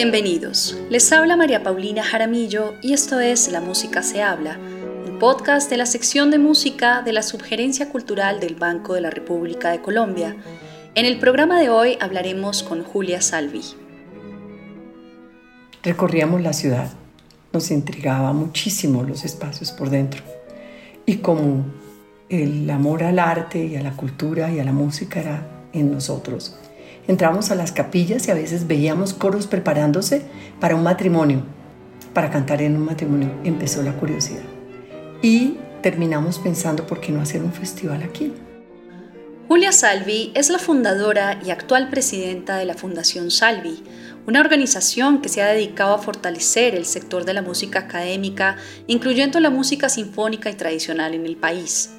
Bienvenidos, les habla María Paulina Jaramillo y esto es La Música se habla, el podcast de la sección de música de la Subgerencia Cultural del Banco de la República de Colombia. En el programa de hoy hablaremos con Julia Salvi. Recorríamos la ciudad, nos intrigaba muchísimo los espacios por dentro y como el amor al arte y a la cultura y a la música era en nosotros Entramos a las capillas y a veces veíamos coros preparándose para un matrimonio, para cantar en un matrimonio. Empezó la curiosidad. Y terminamos pensando, ¿por qué no hacer un festival aquí? Julia Salvi es la fundadora y actual presidenta de la Fundación Salvi, una organización que se ha dedicado a fortalecer el sector de la música académica, incluyendo la música sinfónica y tradicional en el país.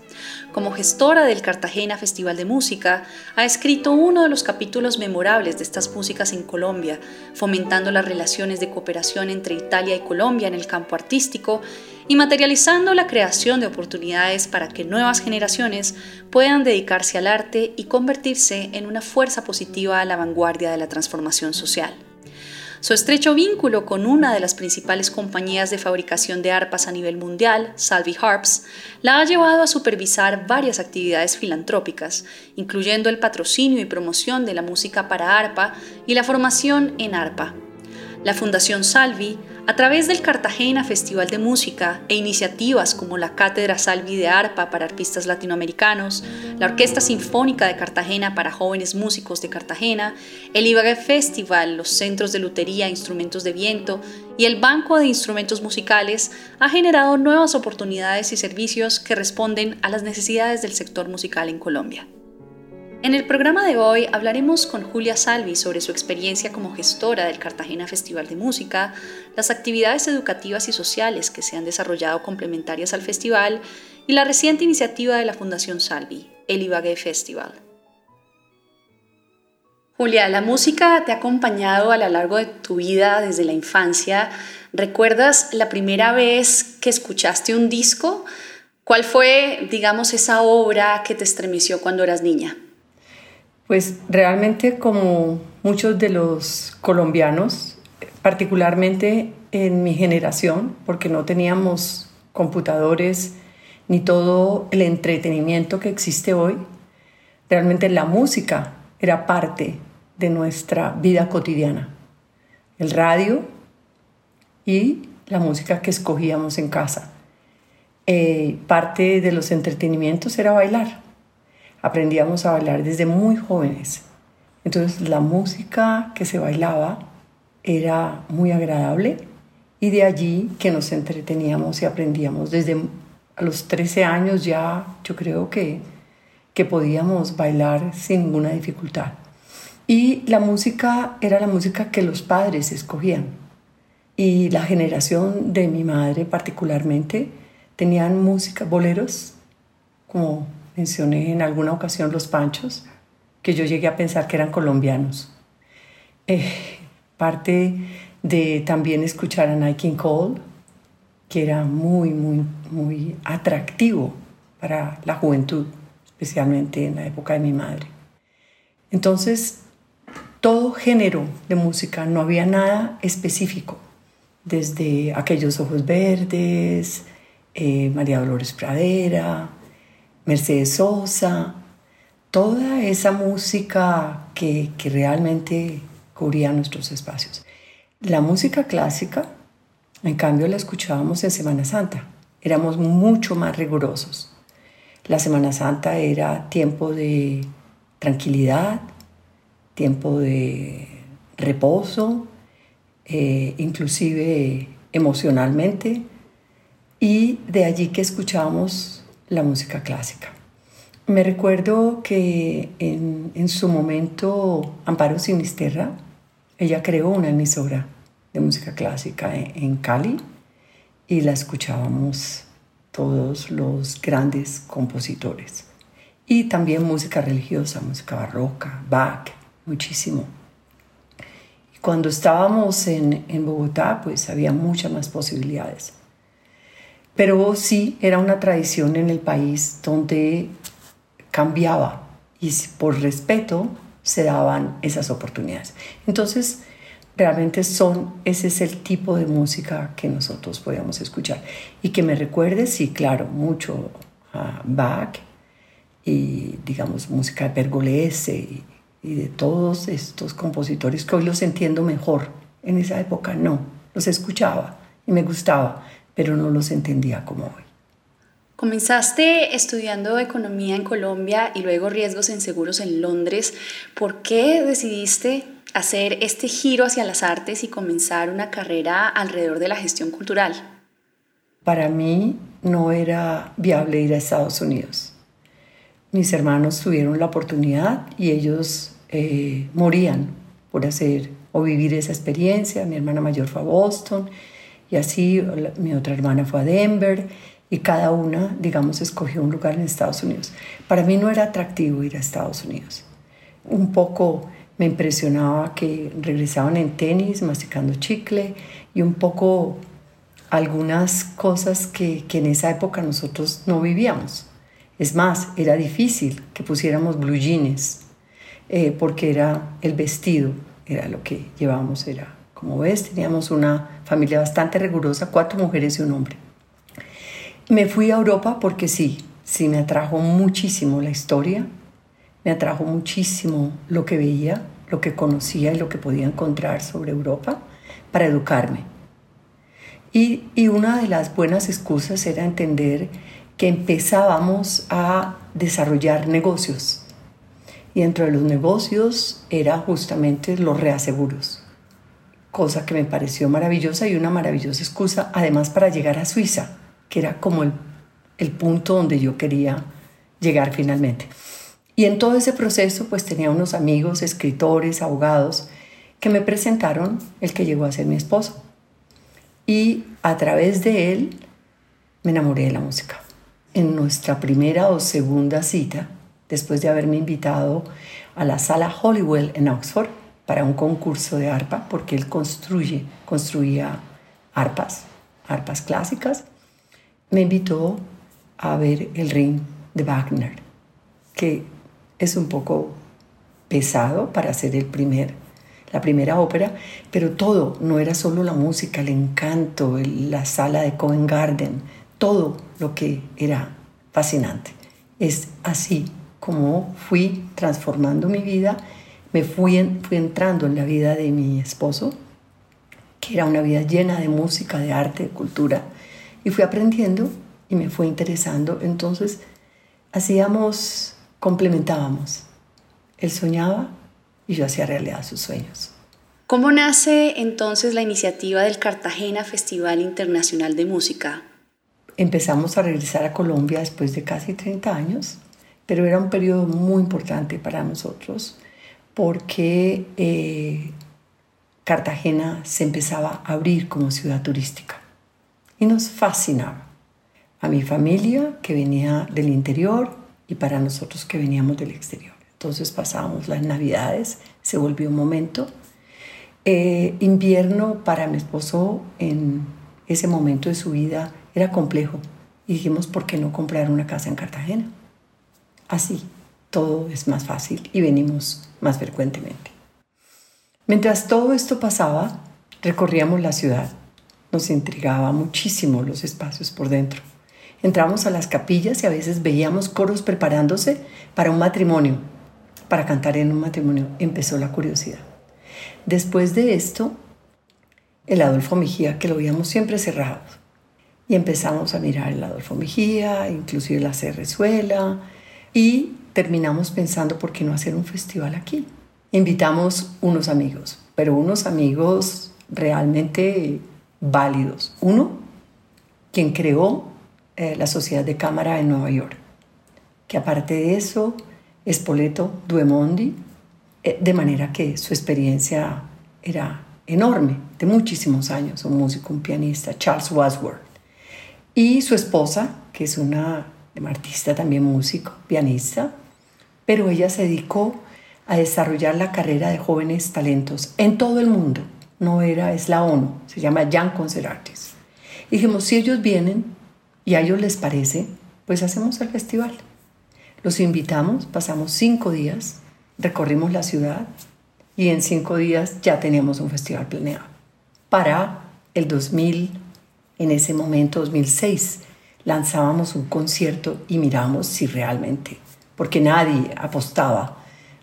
Como gestora del Cartagena Festival de Música, ha escrito uno de los capítulos memorables de estas músicas en Colombia, fomentando las relaciones de cooperación entre Italia y Colombia en el campo artístico y materializando la creación de oportunidades para que nuevas generaciones puedan dedicarse al arte y convertirse en una fuerza positiva a la vanguardia de la transformación social. Su estrecho vínculo con una de las principales compañías de fabricación de arpas a nivel mundial, Salvi Harps, la ha llevado a supervisar varias actividades filantrópicas, incluyendo el patrocinio y promoción de la música para arpa y la formación en arpa. La Fundación Salvi a través del Cartagena Festival de Música e iniciativas como la Cátedra Salvi de Arpa para artistas latinoamericanos, la Orquesta Sinfónica de Cartagena para jóvenes músicos de Cartagena, el Ibagué Festival, los Centros de Lutería e Instrumentos de Viento y el Banco de Instrumentos Musicales, ha generado nuevas oportunidades y servicios que responden a las necesidades del sector musical en Colombia. En el programa de hoy hablaremos con Julia Salvi sobre su experiencia como gestora del Cartagena Festival de Música, las actividades educativas y sociales que se han desarrollado complementarias al festival y la reciente iniciativa de la Fundación Salvi, el Ibagué Festival. Julia, la música te ha acompañado a lo largo de tu vida desde la infancia. ¿Recuerdas la primera vez que escuchaste un disco? ¿Cuál fue, digamos, esa obra que te estremeció cuando eras niña? Pues realmente como muchos de los colombianos, particularmente en mi generación, porque no teníamos computadores ni todo el entretenimiento que existe hoy, realmente la música era parte de nuestra vida cotidiana. El radio y la música que escogíamos en casa. Eh, parte de los entretenimientos era bailar aprendíamos a bailar desde muy jóvenes. Entonces la música que se bailaba era muy agradable y de allí que nos entreteníamos y aprendíamos. Desde a los 13 años ya yo creo que, que podíamos bailar sin ninguna dificultad. Y la música era la música que los padres escogían. Y la generación de mi madre particularmente tenían música, boleros, como mencioné en alguna ocasión los panchos, que yo llegué a pensar que eran colombianos. Eh, parte de también escuchar a Nike Cole, que era muy, muy, muy atractivo para la juventud, especialmente en la época de mi madre. Entonces, todo género de música, no había nada específico, desde aquellos ojos verdes, eh, María Dolores Pradera, Mercedes Sosa, toda esa música que, que realmente cubría nuestros espacios. La música clásica, en cambio, la escuchábamos en Semana Santa. Éramos mucho más rigurosos. La Semana Santa era tiempo de tranquilidad, tiempo de reposo, eh, inclusive emocionalmente, y de allí que escuchábamos la música clásica. Me recuerdo que en, su momento Amparo Sinisterra, ella creó una emisora de música clásica en, Cali y la escuchábamos todos los grandes compositores. Y también música religiosa, música barroca, Bach, muchísimo. Cuando estábamos en, en Bogotá, pues había muchas más posibilidades. Pero sí era una tradición en el país donde cambiaba y por respeto se daban esas oportunidades. Entonces, realmente son, ese es el tipo de música que nosotros podíamos escuchar. Y que me recuerde, sí, claro, mucho a Bach y, digamos, música de Pergolese y, y de todos estos compositores que hoy los entiendo mejor. En esa época no, los escuchaba y me gustaba, pero no los entendía como hoy. Comenzaste estudiando economía en Colombia y luego riesgos en seguros en Londres. ¿Por qué decidiste hacer este giro hacia las artes y comenzar una carrera alrededor de la gestión cultural? Para mí no era viable ir a Estados Unidos. Mis hermanos tuvieron la oportunidad y ellos eh, morían por hacer o vivir esa experiencia. Mi hermana mayor fue a Boston y así mi otra hermana fue a Denver y cada una, digamos, escogió un lugar en Estados Unidos. Para mí no era atractivo ir a Estados Unidos. Un poco me impresionaba que regresaban en tenis, masticando chicle y un poco algunas cosas que, que en esa época nosotros no vivíamos. Es más, era difícil que pusiéramos blue jeans eh, porque era el vestido, era lo que llevábamos, era como ves, teníamos una familia bastante rigurosa, cuatro mujeres y un hombre. Me fui a Europa porque sí, sí me atrajo muchísimo la historia, me atrajo muchísimo lo que veía, lo que conocía y lo que podía encontrar sobre Europa para educarme. Y, y, una de las buenas excusas era entender que empezábamos a desarrollar negocios. Y dentro de los negocios era justamente los reaseguros, cosa que me pareció maravillosa y una maravillosa excusa, además para llegar a Suiza, que era como el, el punto donde yo quería llegar finalmente. Y en todo ese proceso pues tenía unos amigos, escritores, abogados, que me presentaron el que llegó a ser mi esposo. Y a través de él me enamoré de la música. En nuestra primera o segunda cita, después de haberme invitado a la sala Hollywell en Oxford para un concurso de arpa, porque él construye, construía arpas, arpas clásicas, me invitó a ver el ring de Wagner, que es un poco pesado para hacer el primer, la primera ópera, pero todo, no era solo la música, el encanto, la sala de Covent Garden, todo lo que era fascinante. Es así como fui transformando mi vida, me fui, fui entrando en la vida de mi esposo, que era una vida llena de música, de arte, de cultura, y fui aprendiendo y me fue interesando. Entonces, hacíamos complementábamos. Él soñaba y yo hacía realidad sus sueños. ¿Cómo nace entonces la iniciativa del Cartagena Festival Internacional de Música? Empezamos a regresar a Colombia después de casi 30 años, pero era un periodo muy importante para nosotros porque eh, Cartagena se empezaba a abrir como ciudad turística y nos fascinaba. A mi familia, que venía del interior, y para nosotros que veníamos del exterior. Entonces pasábamos las navidades, se volvió un momento. Eh, invierno para mi esposo en ese momento de su vida era complejo y dijimos, ¿por qué no comprar una casa en Cartagena? Así, todo es más fácil y venimos más frecuentemente. Mientras todo esto pasaba, recorríamos la ciudad. Nos intrigaba muchísimo los espacios por dentro. Entramos a las capillas y a veces veíamos coros preparándose para un matrimonio, para cantar en un matrimonio. Empezó la curiosidad. Después de esto, el Adolfo Mejía, que lo veíamos siempre cerrado, y empezamos a mirar el Adolfo Mejía, inclusive la Cerrezuela, y terminamos pensando por qué no hacer un festival aquí. Invitamos unos amigos, pero unos amigos realmente válidos. Uno, quien creó eh, la Sociedad de Cámara en Nueva York. Que aparte de eso, Spoleto Duemondi, eh, de manera que su experiencia era enorme, de muchísimos años, un músico, un pianista, Charles Wadsworth. Y su esposa, que es una artista también músico, pianista, pero ella se dedicó a desarrollar la carrera de jóvenes talentos en todo el mundo. No era, es la ONU, se llama Young Concert Artists. dijimos, si ellos vienen, y a ellos les parece, pues hacemos el festival. Los invitamos, pasamos cinco días, recorrimos la ciudad y en cinco días ya teníamos un festival planeado. Para el 2000, en ese momento 2006, lanzábamos un concierto y miramos si realmente, porque nadie apostaba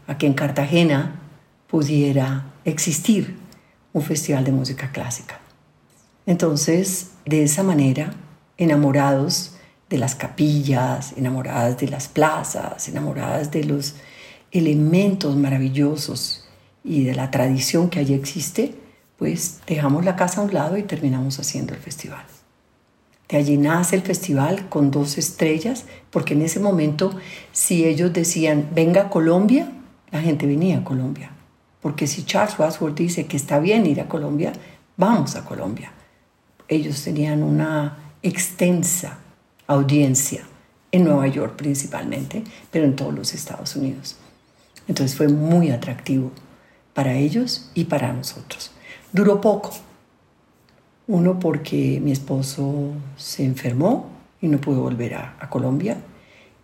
a que en Cartagena pudiera existir un festival de música clásica. Entonces, de esa manera, enamorados de las capillas, enamoradas de las plazas, enamoradas de los elementos maravillosos y de la tradición que allí existe, pues dejamos la casa a un lado y terminamos haciendo el festival. De allí nace el festival con dos estrellas, porque en ese momento si ellos decían, venga a Colombia, la gente venía a Colombia. Porque si Charles Wadsworth dice que está bien ir a Colombia, vamos a Colombia. Ellos tenían una extensa audiencia en Nueva York principalmente, pero en todos los Estados Unidos. Entonces fue muy atractivo para ellos y para nosotros. Duró poco. Uno porque mi esposo se enfermó y no pudo volver a, Colombia.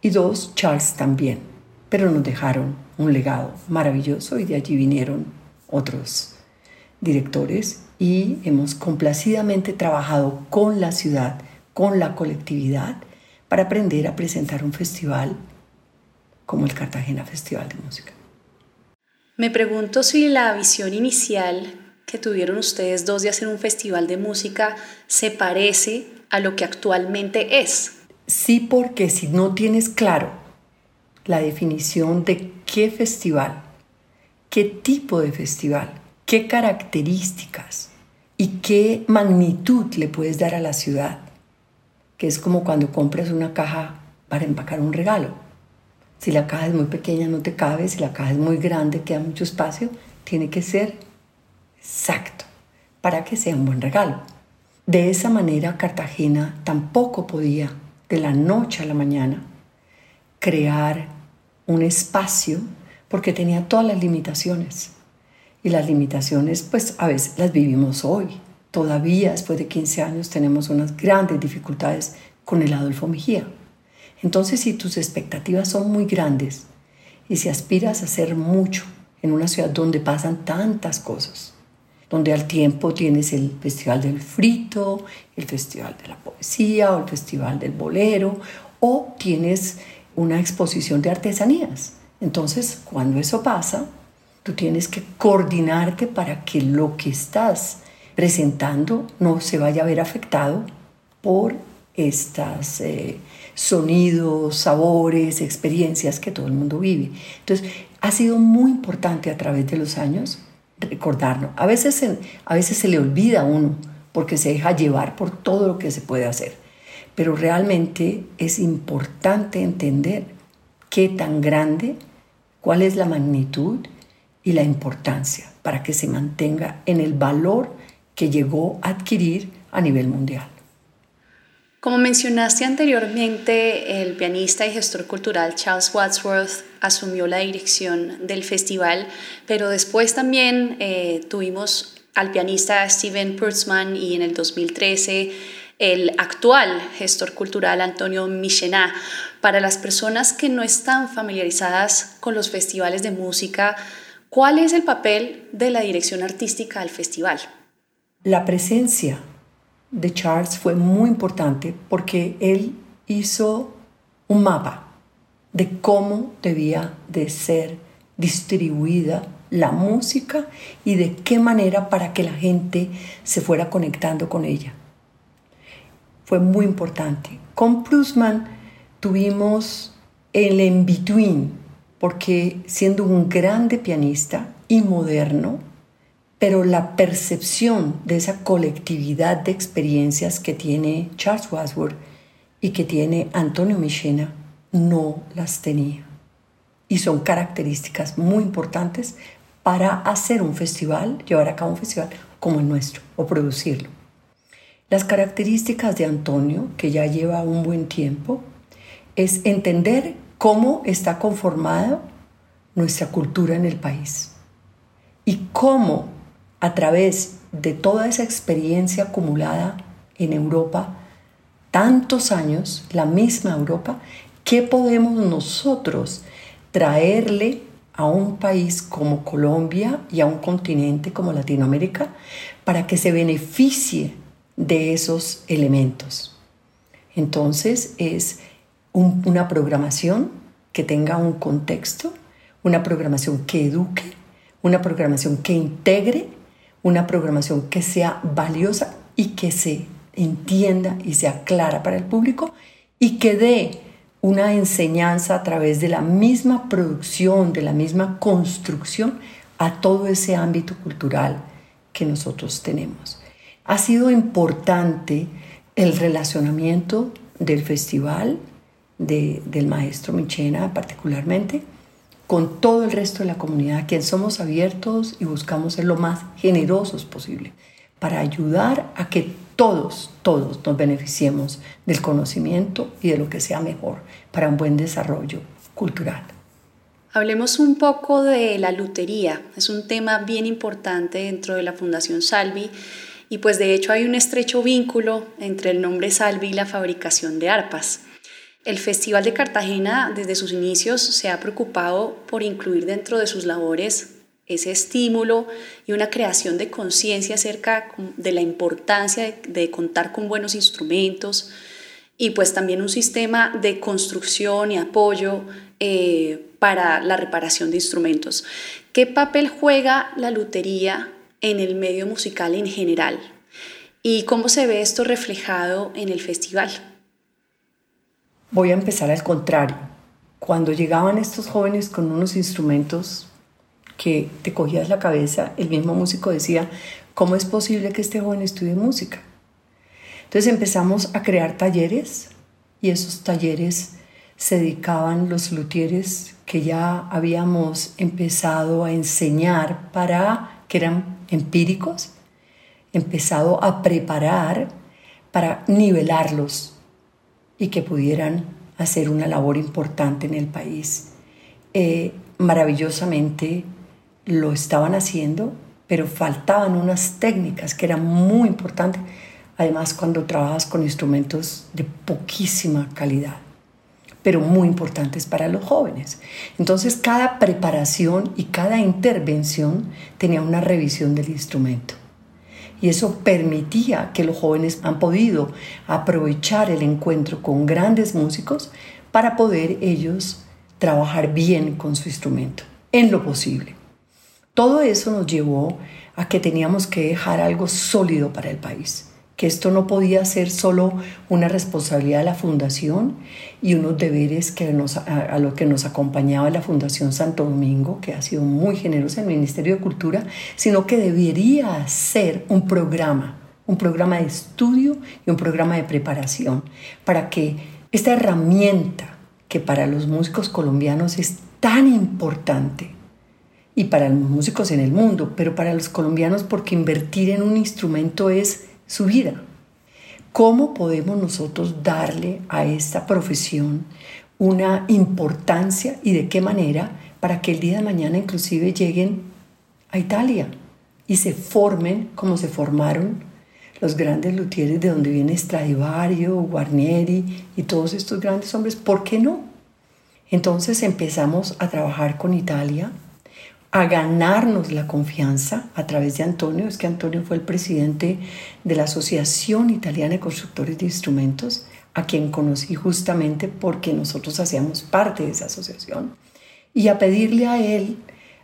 Y dos, Charles también. Pero nos dejaron un legado maravilloso y de allí vinieron otros directores y hemos complacidamente trabajado con la ciudad, con la colectividad, para aprender a presentar un festival como el Cartagena Festival de Música. Me pregunto si la visión inicial que tuvieron ustedes dos de hacer un festival de música se parece a lo que actualmente es. Sí, porque si no tienes claro la definición de qué festival, qué tipo de festival, qué características y qué magnitud le puedes dar a la ciudad, que es como cuando compras una caja para empacar un regalo. Si la caja es muy pequeña no te cabe, si la caja es muy grande queda mucho espacio, tiene que ser exacto para que sea un buen regalo. De esa manera Cartagena tampoco podía de la noche a la mañana crear un espacio porque tenía todas las limitaciones. Y las limitaciones pues a veces las vivimos hoy. Todavía después de 15 años tenemos unas grandes dificultades con el Adolfo Mejía. Entonces, si tus expectativas son muy grandes y si aspiras a hacer mucho en una ciudad donde pasan tantas cosas, donde al tiempo tienes el Festival del Frito, el Festival de la Poesía o el Festival del Bolero, o tienes una exposición de artesanías. Entonces, cuando eso pasa, tú tienes que coordinarte para que lo que estás presentando no se vaya a ver afectado por estas eh, sonidos, sabores, experiencias que todo el mundo vive. Entonces, ha sido muy importante a través de los años recordarlo. A veces, a veces se le olvida a uno porque se deja llevar por todo lo que se puede hacer. Pero realmente es importante entender qué tan grande, cuál es la magnitud y la importancia para que se mantenga en el valor que llegó a adquirir a nivel mundial. Como mencionaste anteriormente, el pianista y gestor cultural Charles Wadsworth asumió la dirección del festival, pero después también eh, tuvimos al pianista Steven Kurtzman y en el 2013 el actual gestor cultural Antonio Michená. Para las personas que no están familiarizadas con los festivales de música, ¿cuál es el papel de la dirección artística del festival? La presencia de Charles fue muy importante porque él hizo un mapa de cómo debía de ser distribuida la música y de qué manera para que la gente se fuera conectando con ella. Fue muy importante. Con Prusman tuvimos el in-between, porque siendo un grande pianista y moderno, pero la percepción de esa colectividad de experiencias que tiene Charles Wadsworth y que tiene Antonio Michena no las tenía. Y son características muy importantes para hacer un festival, llevar a cabo un festival como el nuestro o producirlo. Las características de Antonio, que ya lleva un buen tiempo, es entender cómo está conformada nuestra cultura en el país y cómo a través de toda esa experiencia acumulada en Europa, tantos años, la misma Europa, ¿qué podemos nosotros traerle a un país como Colombia y a un continente como Latinoamérica para que se beneficie de esos elementos. Entonces es una programación que tenga un contexto, una programación que eduque, una programación que integre, una programación que sea valiosa y que se entienda y sea clara para el público y que dé una enseñanza a través de la misma producción, de la misma construcción a todo ese ámbito cultural que nosotros tenemos. Ha sido importante el relacionamiento del festival, del maestro Michena particularmente, con todo el resto de la comunidad, quien somos abiertos y buscamos ser lo más generosos posible para ayudar a que todos, todos nos beneficiemos del conocimiento y de lo que sea mejor para un buen desarrollo cultural. Hablemos un poco de la lutería. Es un tema bien importante dentro de la Fundación Salvi y pues de hecho hay un estrecho vínculo entre el nombre Salvi y la fabricación de arpas. El Festival de Cartagena desde sus inicios se ha preocupado por incluir dentro de sus labores ese estímulo y una creación de conciencia acerca de la importancia de, contar con buenos instrumentos y pues también un sistema de construcción y apoyo eh, para la reparación de instrumentos. ¿Qué papel juega la lutería en el medio musical en general y cómo se ve esto reflejado en el festival. Voy a empezar al contrario. Cuando llegaban estos jóvenes con unos instrumentos que te cogías la cabeza, el mismo músico decía, ¿cómo es posible que este joven estudie música? Entonces empezamos a crear talleres y esos talleres se dedicaban los luthieres que ya habíamos empezado a enseñar para que eran empíricos, empezado a preparar para nivelarlos y que pudieran hacer una labor importante en el país. Eh, maravillosamente lo estaban haciendo, pero faltaban unas técnicas que eran muy importantes, además cuando trabajas con instrumentos de poquísima calidad pero muy importantes para los jóvenes. Entonces cada preparación y cada intervención tenía una revisión del instrumento. Y eso permitía que los jóvenes han podido aprovechar el encuentro con grandes músicos para poder ellos trabajar bien con su instrumento, en lo posible. Todo eso nos llevó a que teníamos que dejar algo sólido para el país que esto no podía ser solo una responsabilidad de la Fundación y unos deberes que nos, a, lo que nos acompañaba la Fundación Santo Domingo, que ha sido muy generosa en el Ministerio de Cultura, sino que debería ser un programa, un programa de estudio y un programa de preparación para que esta herramienta que para los músicos colombianos es tan importante, y para los músicos en el mundo, pero para los colombianos porque invertir en un instrumento es su vida. ¿Cómo podemos nosotros darle a esta profesión una importancia y de qué manera para que el día de mañana inclusive lleguen a Italia y se formen como se formaron los grandes luthieres de donde viene Stradivario, Guarnieri y todos estos grandes hombres? ¿Por qué no? Entonces empezamos a trabajar con Italia a ganarnos la confianza a través de Antonio. Es que Antonio fue el presidente de la Asociación Italiana de Constructores de Instrumentos, a quien conocí justamente porque nosotros hacíamos parte de esa asociación. Y a pedirle a él,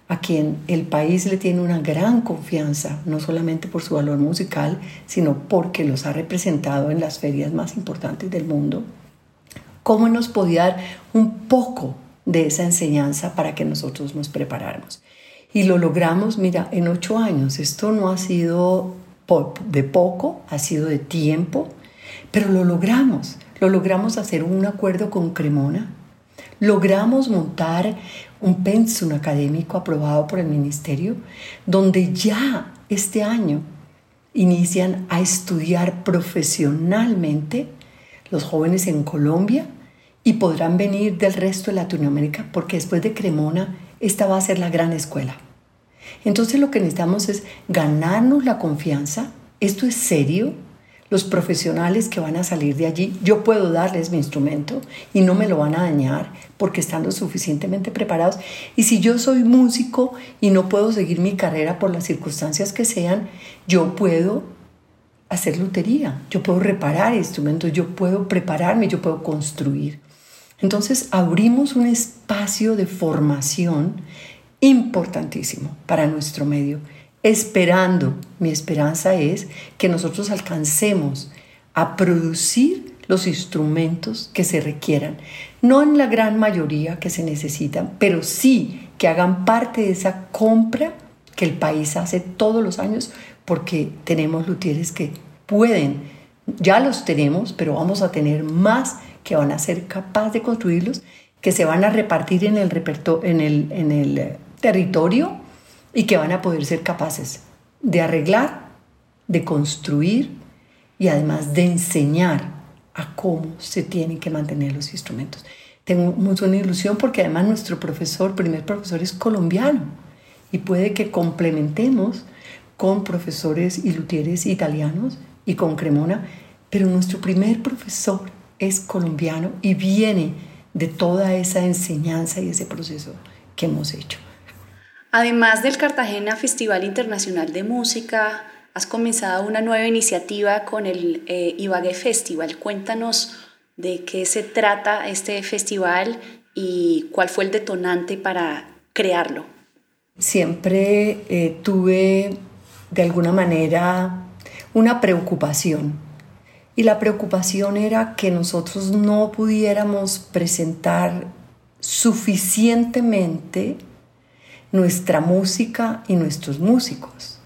a quien el país le tiene una gran confianza, no solamente por su valor musical, sino porque los ha representado en las ferias más importantes del mundo, cómo nos podía dar un poco de esa enseñanza para que nosotros nos preparáramos. Y lo logramos, mira, en ocho años. Esto no ha sido de poco, ha sido de tiempo, pero lo logramos. Lo logramos hacer un acuerdo con Cremona. Logramos montar un pensum académico aprobado por el ministerio, donde ya este año inician a estudiar profesionalmente los jóvenes en Colombia y podrán venir del resto de Latinoamérica porque después de Cremona esta va a ser la gran escuela. Entonces lo que necesitamos es ganarnos la confianza, esto es serio, los profesionales que van a salir de allí, yo puedo darles mi instrumento y no me lo van a dañar porque están suficientemente preparados. Y si yo soy músico y no puedo seguir mi carrera por las circunstancias que sean, yo puedo hacer lutería, yo puedo reparar instrumentos, yo puedo prepararme, yo puedo construir. Entonces abrimos un espacio de formación importantísimo para nuestro medio esperando, mi esperanza es que nosotros alcancemos a producir los instrumentos que se requieran, no en la gran mayoría que se necesitan, pero sí que hagan parte de esa compra que el país hace todos los años, porque tenemos luthieres que pueden, ya los tenemos, pero vamos a tener más que van a ser capaces de construirlos, que se van a repartir en el, en el, en el eh, territorio y que van a poder ser capaces de arreglar, de construir y además de enseñar a cómo se tienen que mantener los instrumentos. Tengo mucha ilusión porque además nuestro profesor, primer profesor, es colombiano y puede que complementemos con profesores y luthieres italianos y con Cremona, pero nuestro primer profesor es colombiano y viene de toda esa enseñanza y ese proceso que hemos hecho. Además del Cartagena Festival Internacional de Música, has comenzado una nueva iniciativa con el eh, Ibagué Festival. Cuéntanos de qué se trata este festival y cuál fue el detonante para crearlo. Siempre eh, tuve de alguna manera una preocupación y la preocupación era que nosotros no pudiéramos presentar suficientemente nuestra música y nuestros músicos.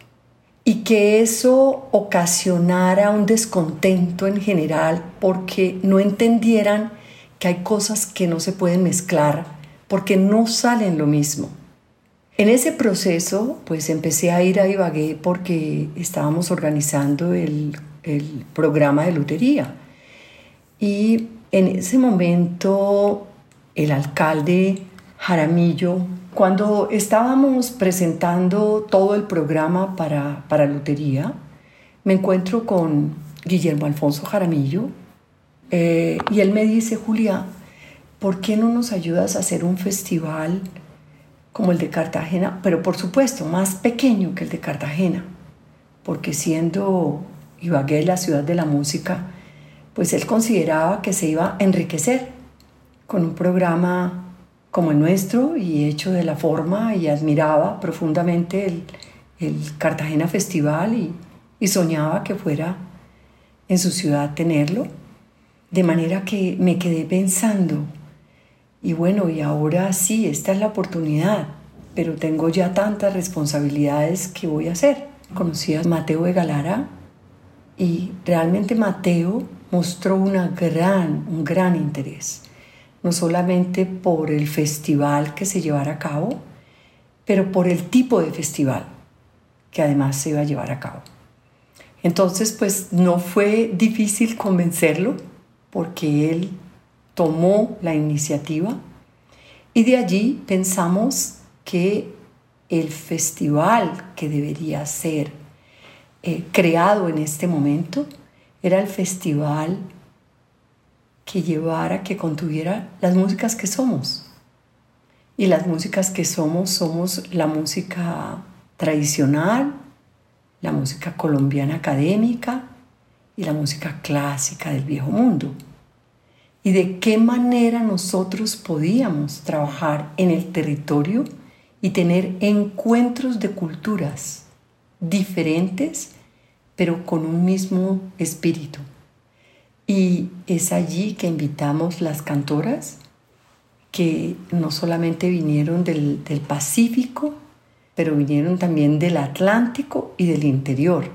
Y que eso ocasionara un descontento en general porque no entendieran que hay cosas que no se pueden mezclar porque no salen lo mismo. En ese proceso, pues empecé a ir a Ibagué porque estábamos organizando el, el programa de lutería. Y en ese momento el alcalde Jaramillo cuando estábamos presentando todo el programa para, para Lutería, me encuentro con Guillermo Alfonso Jaramillo eh, y él me dice, Julia, ¿por qué no nos ayudas a hacer un festival como el de Cartagena? Pero por supuesto, más pequeño que el de Cartagena, porque siendo Ibagué la ciudad de la música, pues él consideraba que se iba a enriquecer con un programa como el nuestro y hecho de la forma y admiraba profundamente el, Cartagena Festival y, y soñaba que fuera en su ciudad tenerlo. De manera que me quedé pensando, y bueno, y ahora sí, esta es la oportunidad, pero tengo ya tantas responsabilidades que voy a hacer. Conocí a Mateo de Galara y realmente Mateo mostró una gran, un gran interés no solamente por el festival que se llevara a cabo, pero por el tipo de festival que además se iba a llevar a cabo. Entonces, pues no fue difícil convencerlo porque él tomó la iniciativa y de allí pensamos que el festival que debería ser eh, creado en este momento era el festival que llevara, que contuviera las músicas que somos. Y las músicas que somos somos la música tradicional, la música colombiana académica y la música clásica del viejo mundo. Y de qué manera nosotros podíamos trabajar en el territorio y tener encuentros de culturas diferentes, pero con un mismo espíritu. Y es allí que invitamos las cantoras que no solamente vinieron del, Pacífico, pero vinieron también del Atlántico y del interior.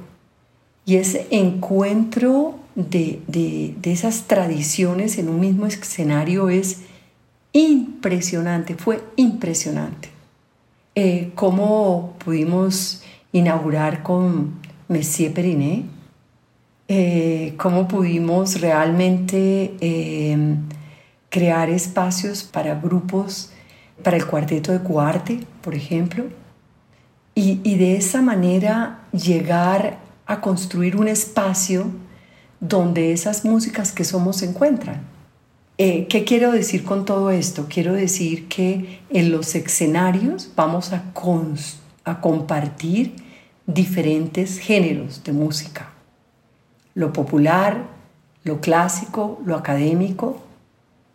Y ese encuentro de, esas tradiciones en un mismo escenario es impresionante, fue impresionante. Eh, ¿Cómo pudimos inaugurar con Messier Periné? Eh, cómo pudimos realmente em, crear espacios para grupos, para el cuarteto de Cuarte, por ejemplo, y, de esa manera llegar a construir un espacio donde esas músicas que somos se encuentran. Eh, ¿Qué quiero decir con todo esto? Quiero decir que en los escenarios vamos a, a compartir diferentes géneros de música. Lo popular, lo clásico, lo académico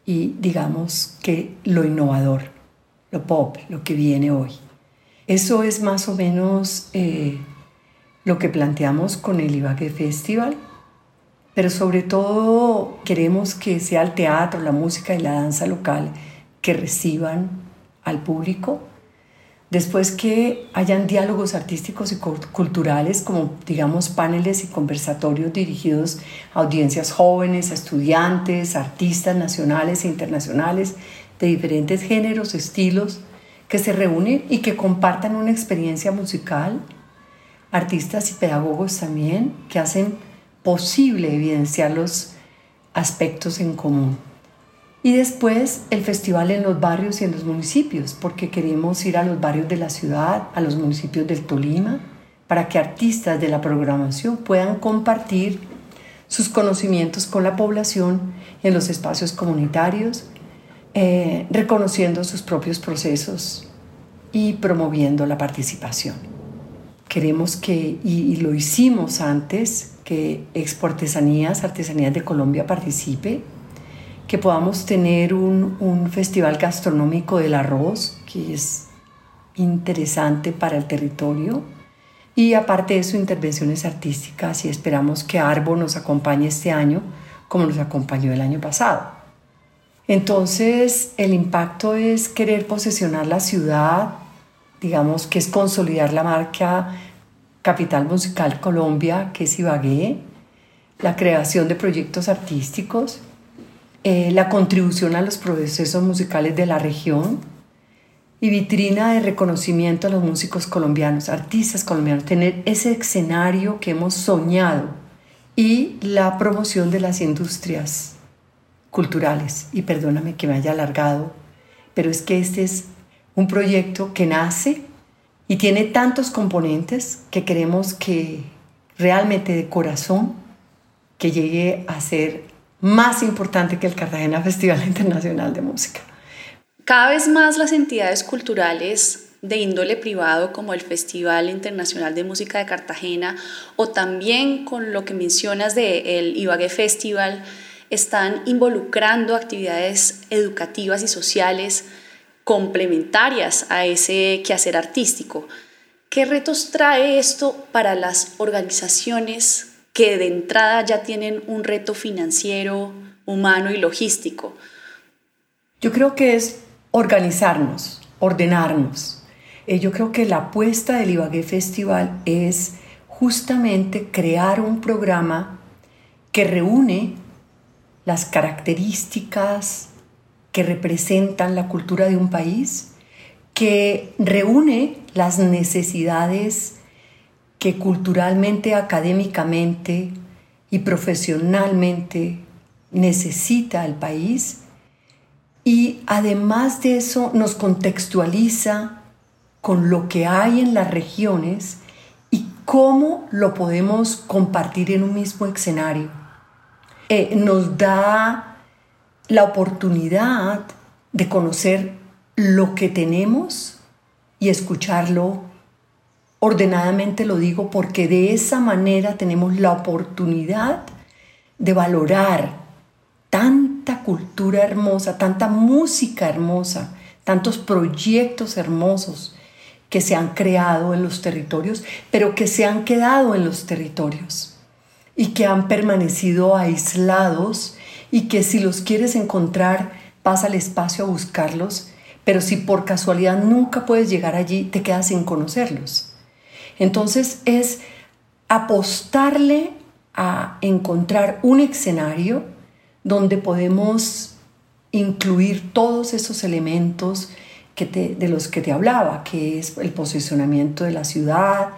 y digamos que lo innovador, lo pop, lo que viene hoy. Eso es más o menos eh, lo que planteamos con el Ibagué Festival, pero sobre todo queremos que sea el teatro, la música y la danza local que reciban al público. Después que hayan diálogos artísticos y culturales como digamos paneles y conversatorios dirigidos a audiencias jóvenes, estudiantes, artistas nacionales e internacionales de diferentes géneros, estilos, que se reúnen y que compartan una experiencia musical, artistas y pedagogos también, que hacen posible evidenciar los aspectos en común. Y después el festival en los barrios y en los municipios, porque queremos ir a los barrios de la ciudad, a los municipios del Tolima, para que artistas de la programación puedan compartir sus conocimientos con la población en los espacios comunitarios eh, reconociendo sus propios procesos y promoviendo la participación. Queremos que, y, lo hicimos antes, que Expo Artesanías, Artesanías de Colombia participe, que podamos tener un, un festival gastronómico del arroz, que es interesante para el territorio, y aparte de eso, intervenciones artísticas y esperamos que Arbo nos acompañe este año como nos acompañó el año pasado. Entonces, el impacto es querer posesionar la ciudad, digamos que es consolidar la marca Capital Musical Colombia, que es Ibagué, la creación de proyectos artísticos, eh, la contribución a los procesos musicales de la región y vitrina de reconocimiento a los músicos colombianos, artistas colombianos, tener ese escenario que hemos soñado y la promoción de las industrias culturales. Y perdóname que me haya alargado, pero es que este es un proyecto que nace y tiene tantos componentes que queremos que realmente de corazón que llegue a ser más importante que el Cartagena Festival Internacional de Música. Cada vez más las entidades culturales de índole privado como el Festival Internacional de Música de Cartagena o también con lo que mencionas de el Ibagué Festival están involucrando actividades educativas y sociales complementarias a ese quehacer artístico. ¿Qué retos trae esto para las organizaciones que de entrada ya tienen un reto financiero, humano y logístico? Yo creo que es organizarnos, ordenarnos. Eh, yo creo que la apuesta del Ibagué Festival es justamente crear un programa que reúne las características que representan la cultura de un país, que reúne las necesidades que culturalmente, académicamente y profesionalmente necesita el país y además de eso nos contextualiza con lo que hay en las regiones y cómo lo podemos compartir en un mismo escenario. Eh, nos da la oportunidad de conocer lo que tenemos y escucharlo ordenadamente, lo digo, porque de esa manera tenemos la oportunidad de valorar tanta cultura hermosa, tanta música hermosa, tantos proyectos hermosos que se han creado en los territorios, pero que se han quedado en los territorios y que han permanecido aislados y que si los quieres encontrar, pasa al espacio a buscarlos, pero si por casualidad nunca puedes llegar allí, te quedas sin conocerlos. Entonces es apostarle a encontrar un escenario donde podemos incluir todos esos elementos que de los que te hablaba, que es el posicionamiento de la ciudad,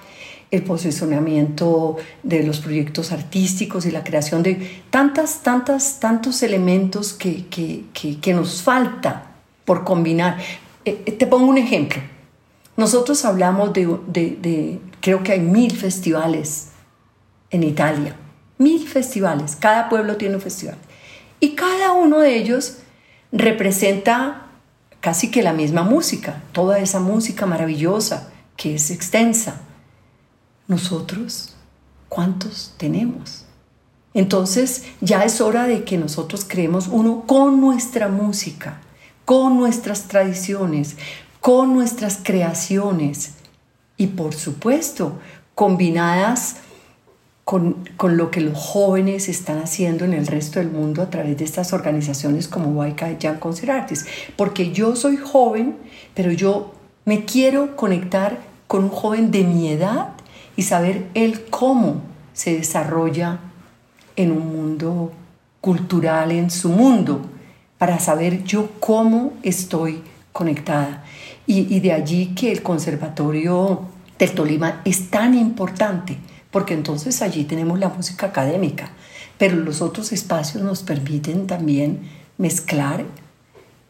el posicionamiento de los proyectos artísticos y la creación de tantas, tantas, tantos elementos que, que, que, nos falta por combinar. Eh, eh, te pongo un ejemplo. Nosotros hablamos de, creo que hay mil festivales en Italia, mil festivales, cada pueblo tiene un festival. Y cada uno de ellos representa casi que la misma música, toda esa música maravillosa que es extensa. Nosotros, ¿cuántos tenemos? Entonces ya es hora de que nosotros creemos uno con nuestra música, con nuestras tradiciones, con nuestras creaciones y por supuesto combinadas con, lo que los jóvenes están haciendo en el resto del mundo a través de estas organizaciones como Waika Young Concert Artists. Porque yo soy joven, pero yo me quiero conectar con un joven de mi edad y saber él cómo se desarrolla en un mundo cultural, en su mundo, para saber yo cómo estoy conectada. Y, de allí que el Conservatorio del Tolima es tan importante, porque entonces allí tenemos la música académica, pero los otros espacios nos permiten también mezclar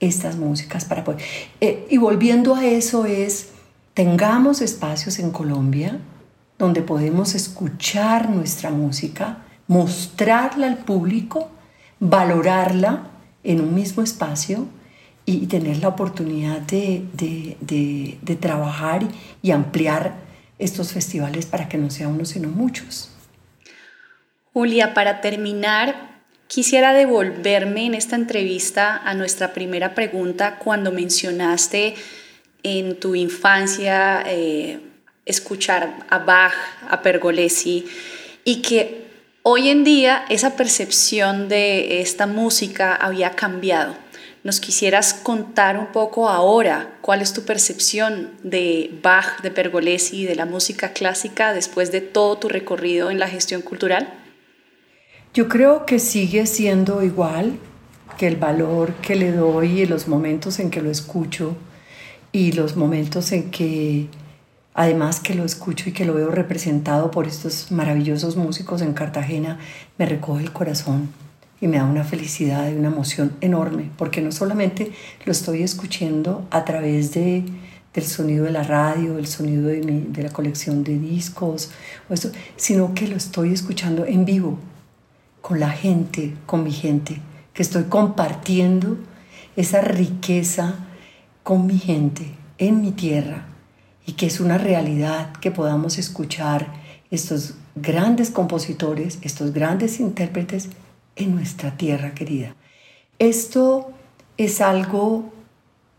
estas músicas para poder... Eh, y volviendo a eso es, tengamos espacios en Colombia donde podemos escuchar nuestra música, mostrarla al público, valorarla en un mismo espacio y tener la oportunidad de, de, de, trabajar y ampliar estos festivales para que no sea uno sino muchos. Julia, para terminar, quisiera devolverme en esta entrevista a nuestra primera pregunta cuando mencionaste en tu infancia eh, escuchar a Bach, a Pergolesi y que hoy en día esa percepción de esta música había cambiado. ¿Nos quisieras contar un poco ahora cuál es tu percepción de Bach, de Pergolesi, de la música clásica después de todo tu recorrido en la gestión cultural? Yo creo que sigue siendo igual que el valor que le doy y los momentos en que lo escucho y los momentos en que además que lo escucho y que lo veo representado por estos maravillosos músicos en Cartagena, me recoge el corazón y me da una felicidad y una emoción enorme, porque no solamente lo estoy escuchando a través de, del sonido de la radio, el sonido de, mi, de la colección de discos, o esto, sino que lo estoy escuchando en vivo, con la gente, con mi gente, que estoy compartiendo esa riqueza con mi gente, en mi tierra, y que es una realidad que podamos escuchar estos grandes compositores, estos grandes intérpretes en nuestra tierra querida. Esto es algo,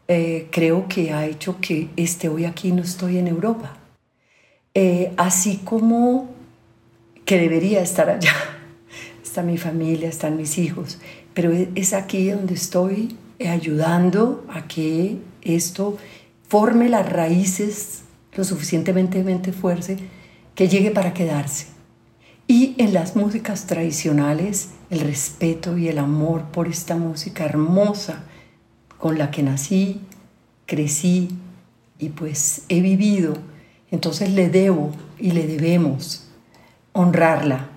eh, creo que ha hecho que esté hoy aquí, no estoy en Europa. Eh, así como que debería estar allá. Está mi familia, están mis hijos, pero es aquí donde estoy ayudando a que esto forme las raíces lo suficientemente fuerte que llegue para quedarse. Y en las músicas tradicionales, el respeto y el amor por esta música hermosa con la que nací, crecí y pues he vivido. Entonces le debo y le debemos honrarla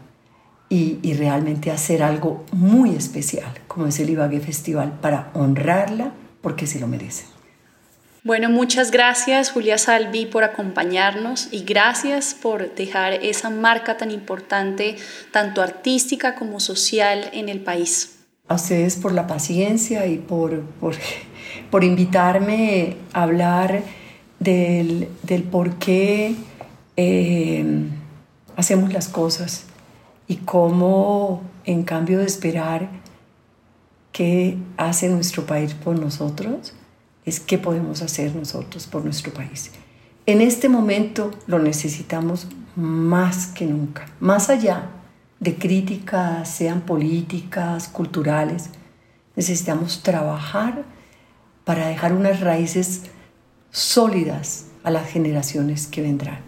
y, y realmente hacer algo muy especial, como es el Ibagué Festival, para honrarla porque se lo merece. Bueno, muchas gracias Julia Salvi por acompañarnos y gracias por dejar esa marca tan importante, tanto artística como social, en el país. A ustedes por la paciencia y por, por, invitarme a hablar del, por qué eh, hacemos las cosas y cómo en cambio de esperar qué hace nuestro país por nosotros, es qué podemos hacer nosotros por nuestro país. En este momento lo necesitamos más que nunca, más allá de críticas, sean políticas, culturales, necesitamos trabajar para dejar unas raíces sólidas a las generaciones que vendrán.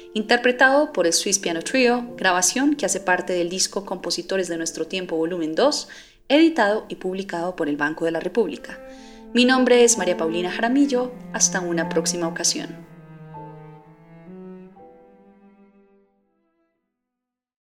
interpretado por el Swiss Piano Trio, grabación que hace parte del disco Compositores de Nuestro Tiempo Volumen 2, editado y publicado por el Banco de la República. Mi nombre es María Paulina Jaramillo, hasta una próxima ocasión.